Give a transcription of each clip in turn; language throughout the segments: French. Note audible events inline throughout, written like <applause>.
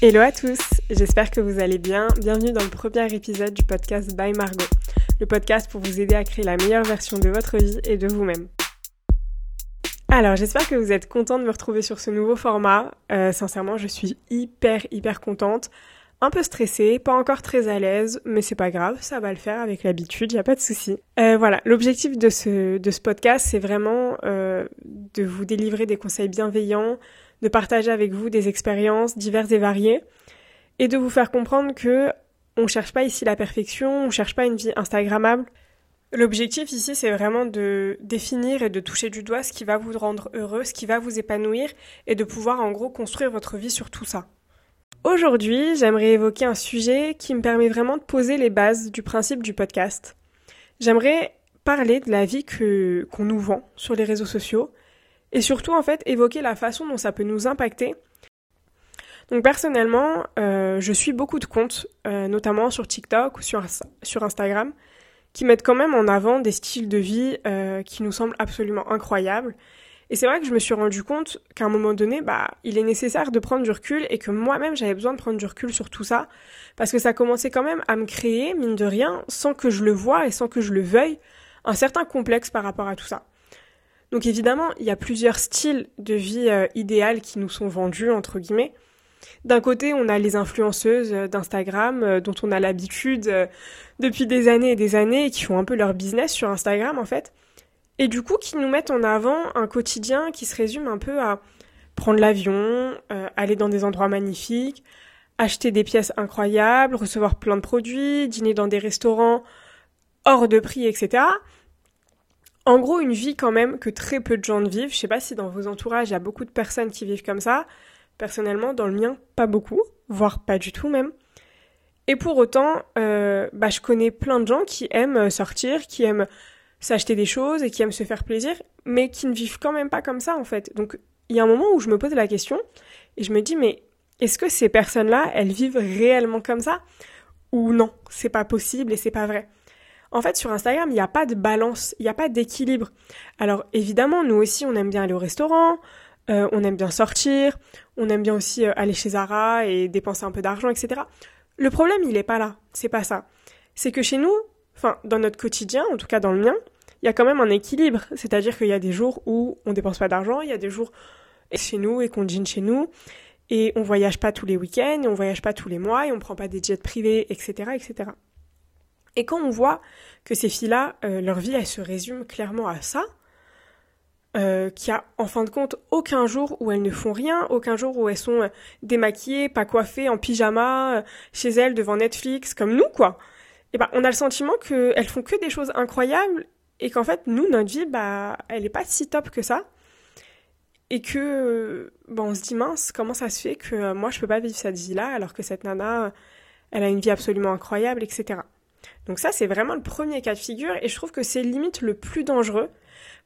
Hello à tous, j'espère que vous allez bien. Bienvenue dans le premier épisode du podcast By Margot, le podcast pour vous aider à créer la meilleure version de votre vie et de vous-même. Alors j'espère que vous êtes content de me retrouver sur ce nouveau format. Euh, sincèrement, je suis hyper hyper contente. Un peu stressée, pas encore très à l'aise, mais c'est pas grave, ça va le faire avec l'habitude, y a pas de souci. Euh, voilà, l'objectif de ce, de ce podcast, c'est vraiment euh, de vous délivrer des conseils bienveillants, de partager avec vous des expériences diverses et variées et de vous faire comprendre que on cherche pas ici la perfection, on cherche pas une vie instagrammable. L'objectif ici, c'est vraiment de définir et de toucher du doigt ce qui va vous rendre heureux, ce qui va vous épanouir et de pouvoir en gros construire votre vie sur tout ça. Aujourd'hui, j'aimerais évoquer un sujet qui me permet vraiment de poser les bases du principe du podcast. J'aimerais parler de la vie qu'on nous vend sur les réseaux sociaux et surtout en fait évoquer la façon dont ça peut nous impacter. Donc personnellement, euh, je suis beaucoup de comptes, euh, notamment sur TikTok ou sur, Instagram, qui mettent quand même en avant des styles de vie euh, qui nous semblent absolument incroyables. Et c'est vrai que je me suis rendu compte qu'à un moment donné, bah, il est nécessaire de prendre du recul et que moi-même j'avais besoin de prendre du recul sur tout ça, parce que ça commençait quand même à me créer, mine de rien, sans que je le voie et sans que je le veuille, un certain complexe par rapport à tout ça. Donc évidemment, il y a plusieurs styles de vie euh, idéales qui nous sont vendus, entre guillemets. D'un côté, on a les influenceuses euh, d'Instagram, euh, dont on a l'habitude depuis des années et des années, et qui font un peu leur business sur Instagram, en fait. Et du coup, qui nous mettent en avant un quotidien qui se résume un peu à prendre l'avion, aller dans des endroits magnifiques, acheter des pièces incroyables, recevoir plein de produits, dîner dans des restaurants hors de prix, etc. En gros, une vie quand même que très peu de gens vivent. Je sais pas si dans vos entourages, il y a beaucoup de personnes qui vivent comme ça. Personnellement, dans le mien, pas beaucoup, voire pas du tout même. Et pour autant, euh, bah, je connais plein de gens qui aiment sortir, qui aiment s'acheter des choses et qui aiment se faire plaisir, mais qui ne vivent quand même pas comme ça en fait. Donc il y a un moment où je me pose la question et je me dis mais est-ce que ces personnes-là, elles vivent réellement comme ça ou non, c'est pas possible et c'est pas vrai. En fait, sur Instagram, il n'y a pas de balance, il n'y a pas d'équilibre. Alors évidemment, nous aussi, on aime bien aller au restaurant, euh, on aime bien sortir, on aime bien aussi euh, aller chez Zara et dépenser un peu d'argent, etc. Le problème, il n'est pas là, c'est pas ça. C'est que chez nous, enfin, dans notre quotidien, en tout cas dans le mien, il y a quand même un équilibre. C'est-à-dire qu'il y a des jours où on dépense pas d'argent, il y a des jours chez nous et qu'on dîne chez nous, et on voyage pas tous les week-ends, on voyage pas tous les mois, et on prend pas des jets privés, etc., etc. Et quand on voit que ces filles-là, euh, leur vie, elle se résume clairement à ça, euh, qu'il y a en fin de compte aucun jour où elles ne font rien, aucun jour où elles sont euh, démaquillées, pas coiffées, en pyjama, chez elles devant Netflix, comme nous, quoi. Et ben, on a le sentiment qu'elles font que des choses incroyables et qu'en fait, nous, notre vie, bah, elle est pas si top que ça. Et que, bon, on se dit mince, comment ça se fait que moi, je peux pas vivre cette vie-là alors que cette nana, elle a une vie absolument incroyable, etc. Donc ça, c'est vraiment le premier cas de figure et je trouve que c'est limite le plus dangereux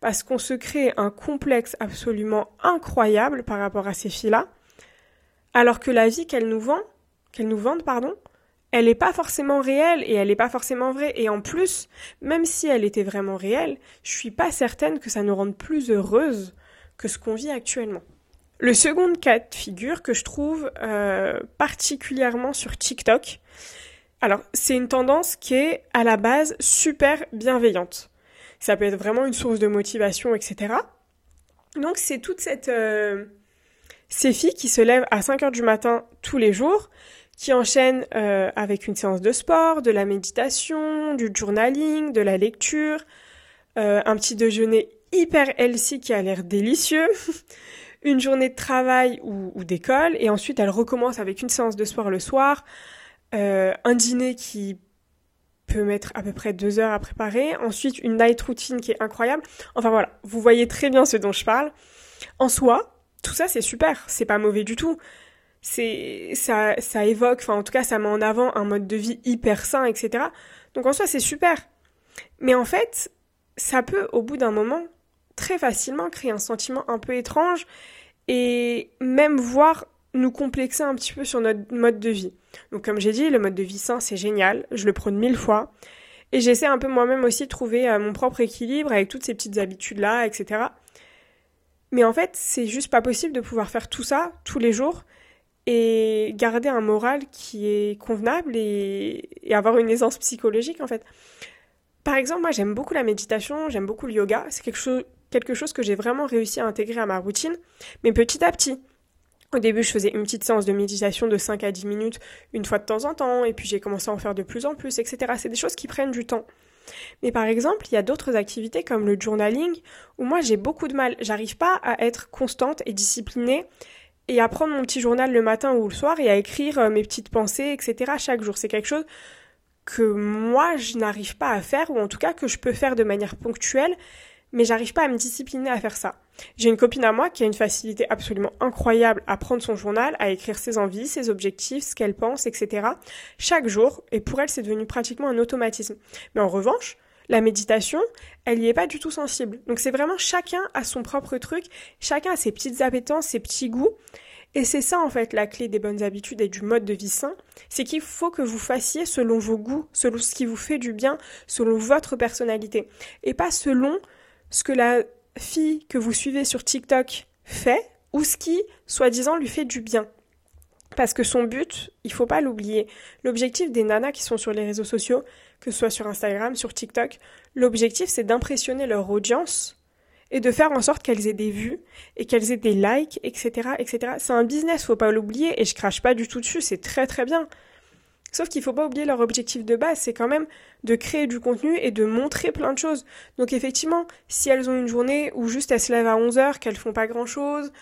parce qu'on se crée un complexe absolument incroyable par rapport à ces filles-là, alors que la vie qu'elles nous vendent, qu'elles nous pardon, elle n'est pas forcément réelle et elle n'est pas forcément vraie. Et en plus, même si elle était vraiment réelle, je suis pas certaine que ça nous rende plus heureuses que ce qu'on vit actuellement. Le second cas de figure que je trouve euh, particulièrement sur TikTok, alors, c'est une tendance qui est à la base super bienveillante. Ça peut être vraiment une source de motivation, etc. Donc, c'est toute cette... Euh, ces filles qui se lèvent à 5 heures du matin tous les jours, qui enchaînent euh, avec une séance de sport, de la méditation, du journaling, de la lecture, euh, un petit déjeuner hyper healthy qui a l'air délicieux, <laughs> une journée de travail ou, d'école, et ensuite elles recommencent avec une séance de sport le soir, euh, un dîner qui peut mettre à peu près deux heures à préparer, ensuite une night routine qui est incroyable. Enfin voilà, vous voyez très bien ce dont je parle. En soi, tout ça c'est super, c'est pas mauvais du tout. C'est ça, ça évoque, enfin en tout cas ça met en avant un mode de vie hyper sain, etc. Donc en soi c'est super. Mais en fait, ça peut au bout d'un moment très facilement créer un sentiment un peu étrange et même voir nous complexer un petit peu sur notre mode de vie. Donc comme j'ai dit, le mode de vie sain, c'est génial, je le prône mille fois. Et j'essaie un peu moi-même aussi de trouver euh, mon propre équilibre avec toutes ces petites habitudes-là, etc. Mais en fait, c'est juste pas possible de pouvoir faire tout ça tous les jours et garder un moral qui est convenable et, avoir une aisance psychologique en fait. Par exemple, moi j'aime beaucoup la méditation, j'aime beaucoup le yoga, c'est quelque quelque chose que j'ai vraiment réussi à intégrer à ma routine, mais petit à petit. Au début, je faisais une petite séance de méditation de 5 à 10 minutes une fois de temps en temps, et puis j'ai commencé à en faire de plus en plus, etc. C'est des choses qui prennent du temps. Mais par exemple, il y a d'autres activités comme le journaling où moi j'ai beaucoup de mal. J'arrive pas à être constante et disciplinée et à prendre mon petit journal le matin ou le soir et à écrire euh, mes petites pensées, etc. chaque jour. C'est quelque chose que moi je n'arrive pas à faire ou en tout cas que je peux faire de manière ponctuelle mais j'arrive pas à me discipliner à faire ça. J'ai une copine à moi qui a une facilité absolument incroyable à prendre son journal, à écrire ses envies, ses objectifs, ce qu'elle pense, etc. chaque jour, et pour elle c'est devenu pratiquement un automatisme. Mais en revanche, la méditation, elle n'y est pas du tout sensible. Donc c'est vraiment chacun a son propre truc, chacun a ses petites appétences, ses petits goûts. Et c'est ça en fait la clé des bonnes habitudes et du mode de vie sain, c'est qu'il faut que vous fassiez selon vos goûts, selon ce qui vous fait du bien, selon votre personnalité, et pas selon ce que la fille que vous suivez sur TikTok fait ou ce qui, soi-disant, lui fait du bien. Parce que son but, il faut pas l'oublier. L'objectif des nanas qui sont sur les réseaux sociaux, que ce soit sur Instagram, sur TikTok, l'objectif c'est d'impressionner leur audience et de faire en sorte qu'elles aient des vues et qu'elles aient des likes, etc., etc. C'est un business, faut pas l'oublier et je crache pas du tout dessus, c'est très très bien. Sauf qu'il faut pas oublier leur objectif de base, c'est quand même de créer du contenu et de montrer plein de choses. Donc effectivement, si elles ont une journée où juste elles se lèvent à 11h, qu'elles font pas grand chose,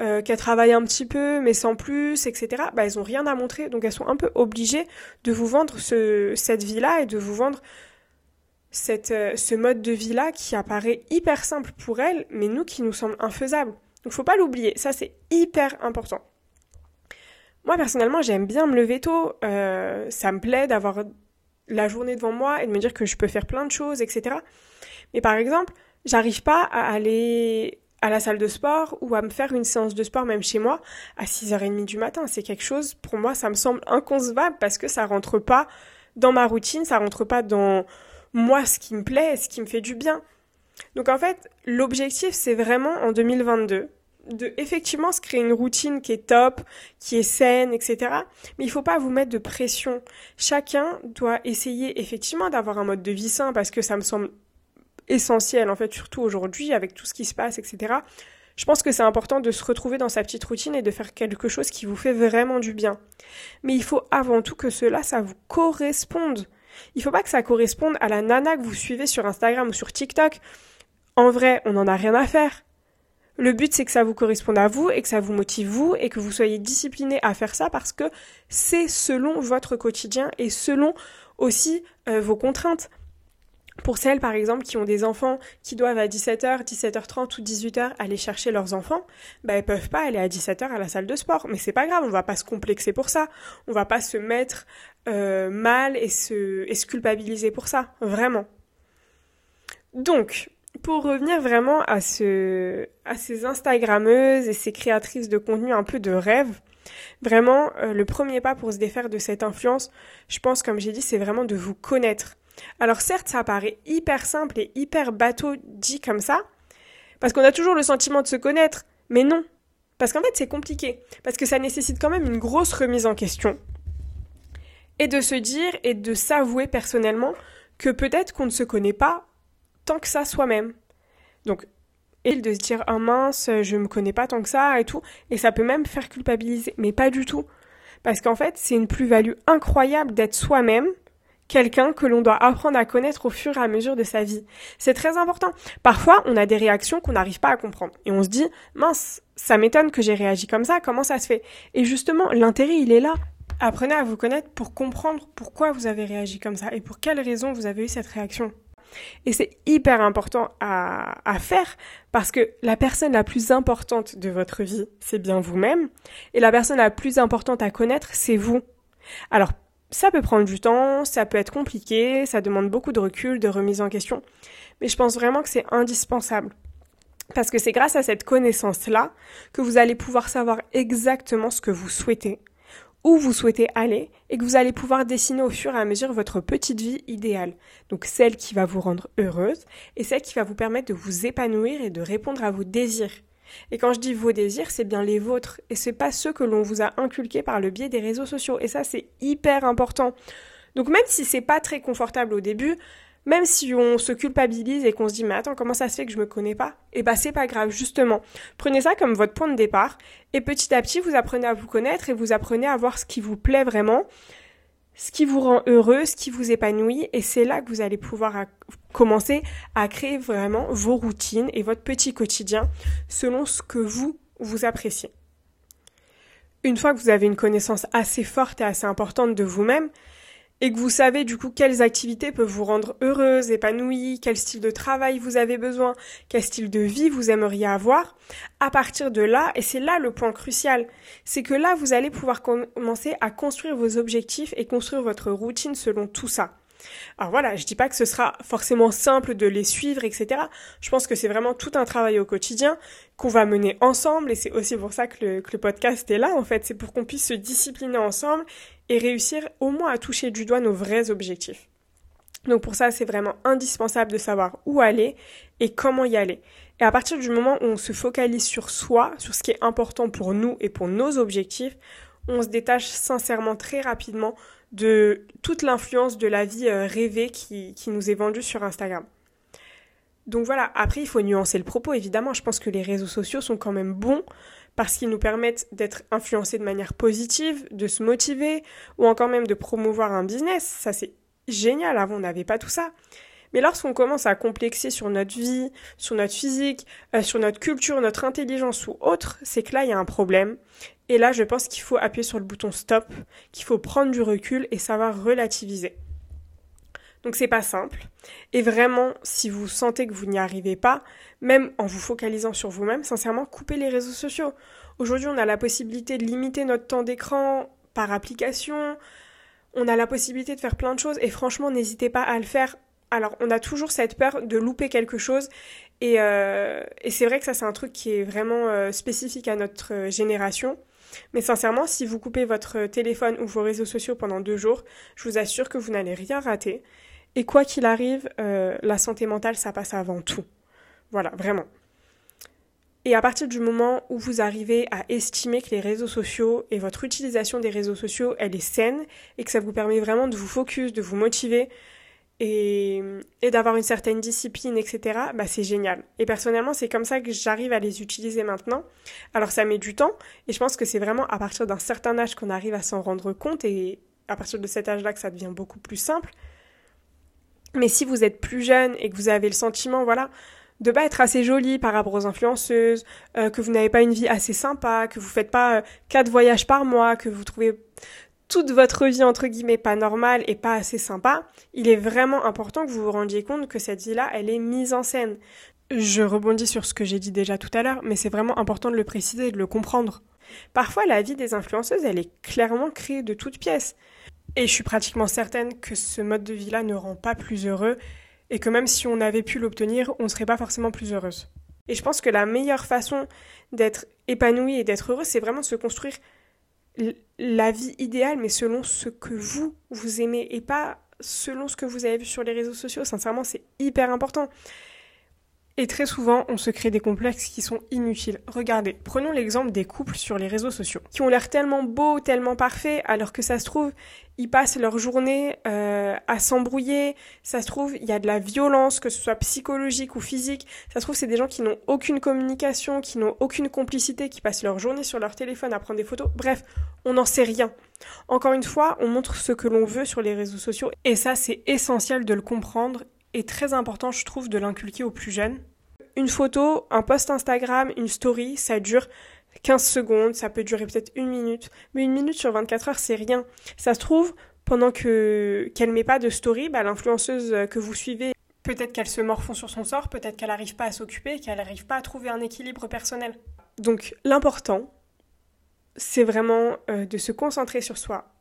euh, qu'elles travaillent un petit peu mais sans plus, etc., bah elles ont rien à montrer. Donc elles sont un peu obligées de vous vendre ce, cette vie-là et de vous vendre cette, euh, ce mode de vie-là qui apparaît hyper simple pour elles, mais nous qui nous semble infaisable. Donc faut pas l'oublier, ça c'est hyper important. Moi, personnellement, j'aime bien me lever tôt. Euh, ça me plaît d'avoir la journée devant moi et de me dire que je peux faire plein de choses, etc. Mais par exemple, j'arrive pas à aller à la salle de sport ou à me faire une séance de sport même chez moi à 6h30 du matin. C'est quelque chose, pour moi, ça me semble inconcevable parce que ça rentre pas dans ma routine, ça rentre pas dans moi ce qui me plaît, ce qui me fait du bien. Donc en fait, l'objectif, c'est vraiment en 2022 de effectivement se créer une routine qui est top, qui est saine, etc. Mais il faut pas vous mettre de pression. Chacun doit essayer effectivement d'avoir un mode de vie sain parce que ça me semble essentiel en fait, surtout aujourd'hui avec tout ce qui se passe, etc. Je pense que c'est important de se retrouver dans sa petite routine et de faire quelque chose qui vous fait vraiment du bien. Mais il faut avant tout que cela, ça vous corresponde. Il faut pas que ça corresponde à la nana que vous suivez sur Instagram ou sur TikTok. En vrai, on n'en a rien à faire. Le but, c'est que ça vous corresponde à vous et que ça vous motive vous et que vous soyez discipliné à faire ça parce que c'est selon votre quotidien et selon aussi euh, vos contraintes. Pour celles, par exemple, qui ont des enfants qui doivent à 17h, 17h30 ou 18h aller chercher leurs enfants, bah, elles peuvent pas aller à 17h à la salle de sport. Mais c'est pas grave, on va pas se complexer pour ça. On va pas se mettre euh, mal et se, et se culpabiliser pour ça. Vraiment. Donc, pour revenir vraiment à, ce, à ces Instagrammeuses et ces créatrices de contenu un peu de rêve, vraiment, euh, le premier pas pour se défaire de cette influence, je pense, comme j'ai dit, c'est vraiment de vous connaître. Alors certes, ça paraît hyper simple et hyper bateau dit comme ça, parce qu'on a toujours le sentiment de se connaître, mais non. Parce qu'en fait, c'est compliqué, parce que ça nécessite quand même une grosse remise en question. Et de se dire et de s'avouer personnellement que peut-être qu'on ne se connaît pas tant que ça soi-même. Donc, et de se dire, oh mince, je me connais pas tant que ça et tout, et ça peut même faire culpabiliser, mais pas du tout. Parce qu'en fait, c'est une plus-value incroyable d'être soi-même, quelqu'un que l'on doit apprendre à connaître au fur et à mesure de sa vie. C'est très important. Parfois, on a des réactions qu'on n'arrive pas à comprendre. Et on se dit, mince, ça m'étonne que j'ai réagi comme ça, comment ça se fait? Et justement, l'intérêt, il est là. Apprenez à vous connaître pour comprendre pourquoi vous avez réagi comme ça et pour quelles raisons vous avez eu cette réaction. Et c'est hyper important à, faire parce que la personne la plus importante de votre vie, c'est bien vous-même. Et la personne la plus importante à connaître, c'est vous. Alors, ça peut prendre du temps, ça peut être compliqué, ça demande beaucoup de recul, de remise en question. Mais je pense vraiment que c'est indispensable. Parce que c'est grâce à cette connaissance-là que vous allez pouvoir savoir exactement ce que vous souhaitez, où vous souhaitez aller et que vous allez pouvoir dessiner au fur et à mesure votre petite vie idéale. Donc celle qui va vous rendre heureuse et celle qui va vous permettre de vous épanouir et de répondre à vos désirs. Et quand je dis vos désirs, c'est bien les vôtres. Et c'est pas ceux que l'on vous a inculqués par le biais des réseaux sociaux. Et ça, c'est hyper important. Donc même si c'est pas très confortable au début, même si on se culpabilise et qu'on se dit mais attends comment ça se fait que je me connais pas? Eh bah c'est pas grave justement. Prenez ça comme votre point de départ et petit à petit vous apprenez à vous connaître et vous apprenez à voir ce qui vous plaît vraiment, ce qui vous rend heureux, ce qui vous épanouit et c'est là que vous allez pouvoir commencer à créer vraiment vos routines et votre petit quotidien selon ce que vous vous appréciez. Une fois que vous avez une connaissance assez forte et assez importante de vous-même, et que vous savez du coup quelles activités peuvent vous rendre heureuse, épanouie, quel style de travail vous avez besoin, quel style de vie vous aimeriez avoir, à partir de là, et c'est là le point crucial, c'est que là vous allez pouvoir commencer à construire vos objectifs et construire votre routine selon tout ça. Alors voilà, je dis pas que ce sera forcément simple de les suivre, etc. Je pense que c'est vraiment tout un travail au quotidien qu'on va mener ensemble et c'est aussi pour ça que le, que le podcast est là en fait, c'est pour qu'on puisse se discipliner ensemble et réussir au moins à toucher du doigt nos vrais objectifs. Donc pour ça, c'est vraiment indispensable de savoir où aller et comment y aller. Et à partir du moment où on se focalise sur soi, sur ce qui est important pour nous et pour nos objectifs, on se détache sincèrement très rapidement de toute l'influence de la vie euh, rêvée qui, qui nous est vendue sur Instagram. Donc voilà, après il faut nuancer le propos, évidemment, je pense que les réseaux sociaux sont quand même bons parce qu'ils nous permettent d'être influencés de manière positive, de se motiver, ou encore même de promouvoir un business. Ça c'est génial, avant on n'avait pas tout ça. Mais lorsqu'on commence à complexer sur notre vie, sur notre physique, euh, sur notre culture, notre intelligence ou autre, c'est que là, il y a un problème. Et là, je pense qu'il faut appuyer sur le bouton stop, qu'il faut prendre du recul et savoir relativiser. Donc c'est pas simple. Et vraiment, si vous sentez que vous n'y arrivez pas, même en vous focalisant sur vous-même, sincèrement, coupez les réseaux sociaux. Aujourd'hui, on a la possibilité de limiter notre temps d'écran par application. On a la possibilité de faire plein de choses et franchement, n'hésitez pas à le faire alors, on a toujours cette peur de louper quelque chose. Et, euh, c'est vrai que ça, c'est un truc qui est vraiment euh, spécifique à notre génération. Mais sincèrement, si vous coupez votre téléphone ou vos réseaux sociaux pendant deux jours, je vous assure que vous n'allez rien rater. Et quoi qu'il arrive, euh, la santé mentale, ça passe avant tout. Voilà, vraiment. Et à partir du moment où vous arrivez à estimer que les réseaux sociaux et votre utilisation des réseaux sociaux, elle est saine et que ça vous permet vraiment de vous focus, de vous motiver, et, d'avoir une certaine discipline, etc., bah c'est génial. Et personnellement, c'est comme ça que j'arrive à les utiliser maintenant. Alors ça met du temps, et je pense que c'est vraiment à partir d'un certain âge qu'on arrive à s'en rendre compte, et à partir de cet âge-là que ça devient beaucoup plus simple. Mais si vous êtes plus jeune et que vous avez le sentiment, voilà, de pas être assez jolie par rapport aux influenceuses, euh, que vous n'avez pas une vie assez sympa, que vous faites pas euh, quatre voyages par mois, que vous trouvez toute votre vie entre guillemets pas normale et pas assez sympa, il est vraiment important que vous vous rendiez compte que cette vie-là, elle est mise en scène. Je rebondis sur ce que j'ai dit déjà tout à l'heure, mais c'est vraiment important de le préciser et de le comprendre. Parfois, la vie des influenceuses, elle est clairement créée de toutes pièces. Et je suis pratiquement certaine que ce mode de vie-là ne rend pas plus heureux et que même si on avait pu l'obtenir, on ne serait pas forcément plus heureuse. Et je pense que la meilleure façon d'être épanouie et d'être heureuse, c'est vraiment de se construire la vie idéale, mais selon ce que vous, vous aimez et pas selon ce que vous avez vu sur les réseaux sociaux. Sincèrement, c'est hyper important. Et très souvent, on se crée des complexes qui sont inutiles. Regardez, prenons l'exemple des couples sur les réseaux sociaux, qui ont l'air tellement beaux, tellement parfaits, alors que ça se trouve, ils passent leur journée euh, à s'embrouiller, ça se trouve, il y a de la violence, que ce soit psychologique ou physique, ça se trouve, c'est des gens qui n'ont aucune communication, qui n'ont aucune complicité, qui passent leur journée sur leur téléphone à prendre des photos, bref, on n'en sait rien. Encore une fois, on montre ce que l'on veut sur les réseaux sociaux, et ça, c'est essentiel de le comprendre et très important, je trouve, de l'inculquer aux plus jeunes une photo, un post Instagram, une story, ça dure 15 secondes, ça peut durer peut-être une minute, mais une minute sur 24 heures, c'est rien. Ça se trouve, pendant que qu'elle met pas de story, bah, l'influenceuse que vous suivez, peut-être qu'elle se morfond sur son sort, peut-être qu'elle n'arrive pas à s'occuper, qu'elle n'arrive pas à trouver un équilibre personnel. Donc l'important, c'est vraiment euh, de se concentrer sur soi,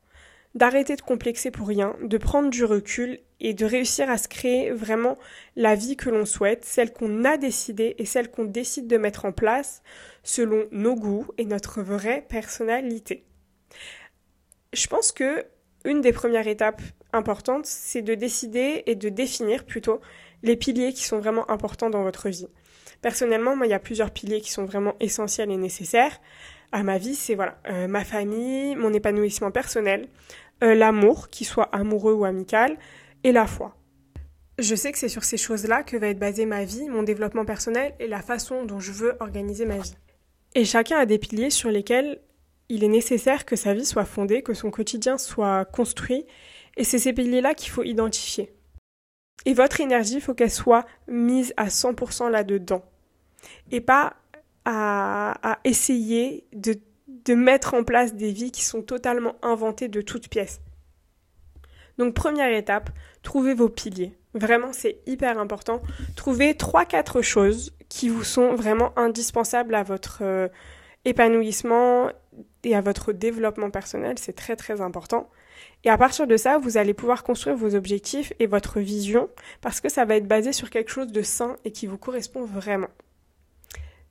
d'arrêter de complexer pour rien, de prendre du recul et de réussir à se créer vraiment la vie que l'on souhaite, celle qu'on a décidée et celle qu'on décide de mettre en place selon nos goûts et notre vraie personnalité. Je pense que une des premières étapes importantes, c'est de décider et de définir plutôt les piliers qui sont vraiment importants dans votre vie. Personnellement, moi, il y a plusieurs piliers qui sont vraiment essentiels et nécessaires à ma vie. C'est voilà, euh, ma famille, mon épanouissement personnel, euh, l'amour, qu'il soit amoureux ou amical, et la foi. Je sais que c'est sur ces choses-là que va être basée ma vie, mon développement personnel et la façon dont je veux organiser ma vie. Et chacun a des piliers sur lesquels il est nécessaire que sa vie soit fondée, que son quotidien soit construit, et c'est ces piliers-là qu'il faut identifier. Et votre énergie, il faut qu'elle soit mise à 100% là-dedans. Et pas à, essayer de, mettre en place des vies qui sont totalement inventées de toutes pièces. Donc première étape, trouvez vos piliers. Vraiment, c'est hyper important. Trouvez 3-4 choses qui vous sont vraiment indispensables à votre euh, épanouissement et à votre développement personnel. C'est très très important. Et à partir de ça, vous allez pouvoir construire vos objectifs et votre vision parce que ça va être basé sur quelque chose de sain et qui vous correspond vraiment.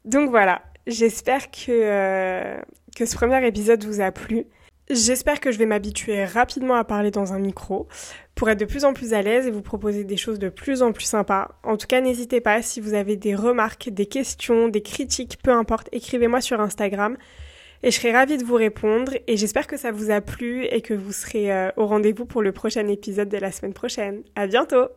Donc voilà, j'espère que, euh, que ce premier épisode vous a plu. J'espère que je vais m'habituer rapidement à parler dans un micro pour être de plus en plus à l'aise et vous proposer des choses de plus en plus sympas. En tout cas, n'hésitez pas si vous avez des remarques, des questions, des critiques, peu importe, écrivez-moi sur Instagram et je serai ravie de vous répondre et j'espère que ça vous a plu et que vous serez euh, au rendez-vous pour le prochain épisode de la semaine prochaine. À bientôt!